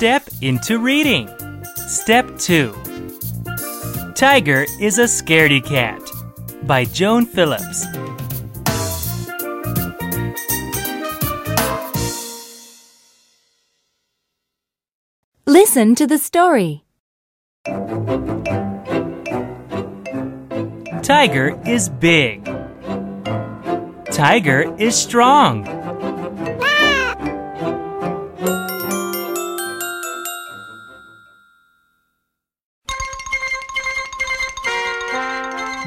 step into reading. Step 2 Tiger is a Scaredy Cat by Joan Phillips. Listen to the story. Tiger is big. Tiger is strong.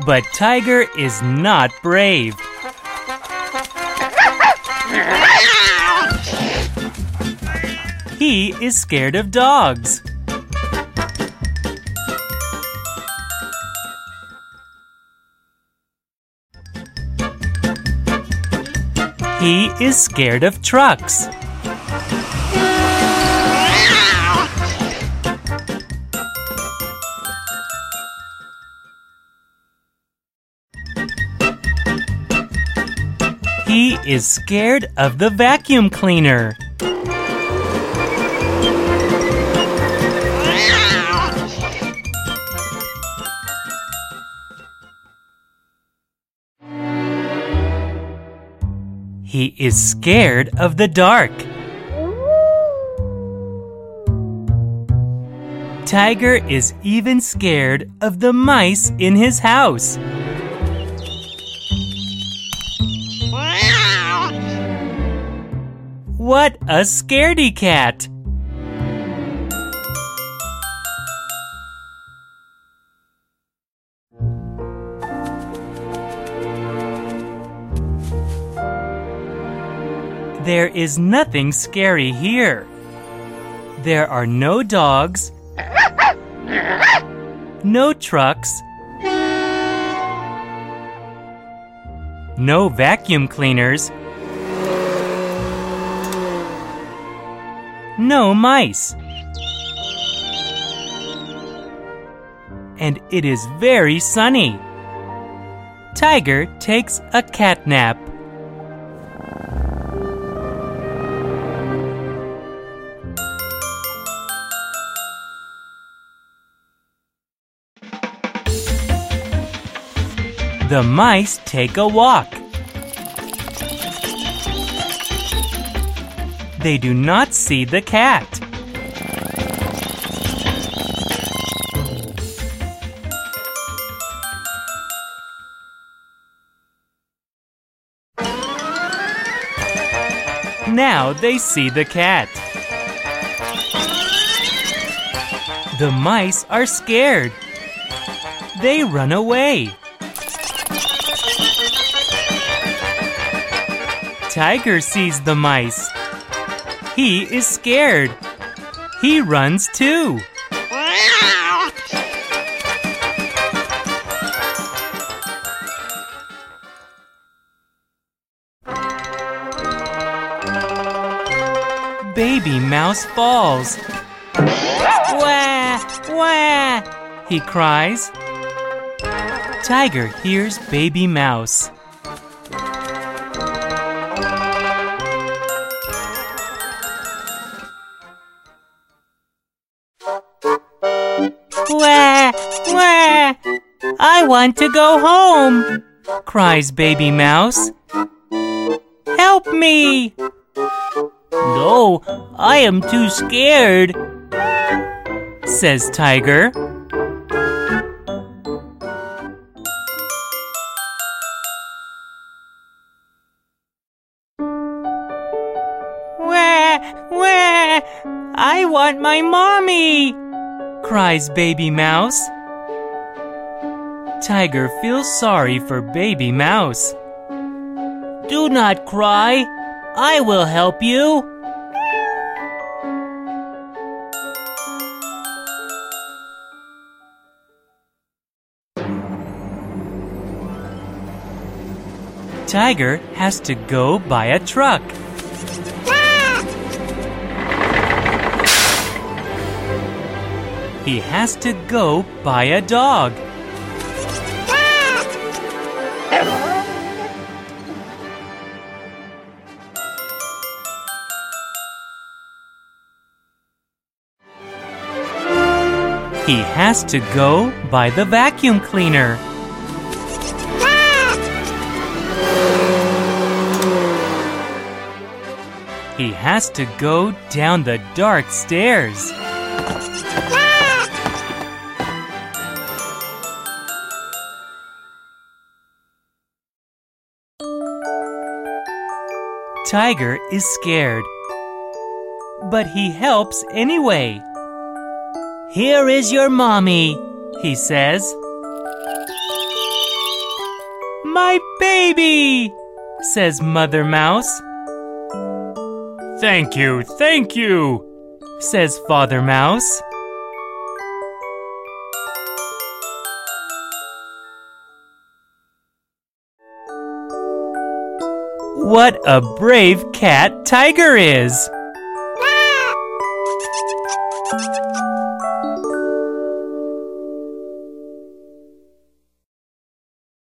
But Tiger is not brave. He is scared of dogs. He is scared of trucks. He is scared of the vacuum cleaner. He is scared of the dark. Tiger is even scared of the mice in his house. What a scaredy cat! There is nothing scary here. There are no dogs, no trucks, no vacuum cleaners, no mice. And it is very sunny. Tiger takes a cat nap. The mice take a walk. They do not see the cat. Now they see the cat. The mice are scared. They run away. Tiger sees the mice. He is scared. He runs too. Baby Mouse falls. Wah! Wah! He cries. Tiger hears Baby Mouse. Wah! Wah! I want to go home, cries Baby Mouse. Help me! No, I am too scared, says Tiger. Wah! Wah! I want my mommy! Cries Baby Mouse. Tiger feels sorry for Baby Mouse. Do not cry. I will help you. Tiger has to go by a truck. He has to go by a dog. He has to go by the vacuum cleaner. He has to go down the dark stairs. Tiger is scared, but he helps anyway. Here is your mommy, he says. My baby, says Mother Mouse. Thank you, thank you, says Father Mouse. What a brave cat Tiger is!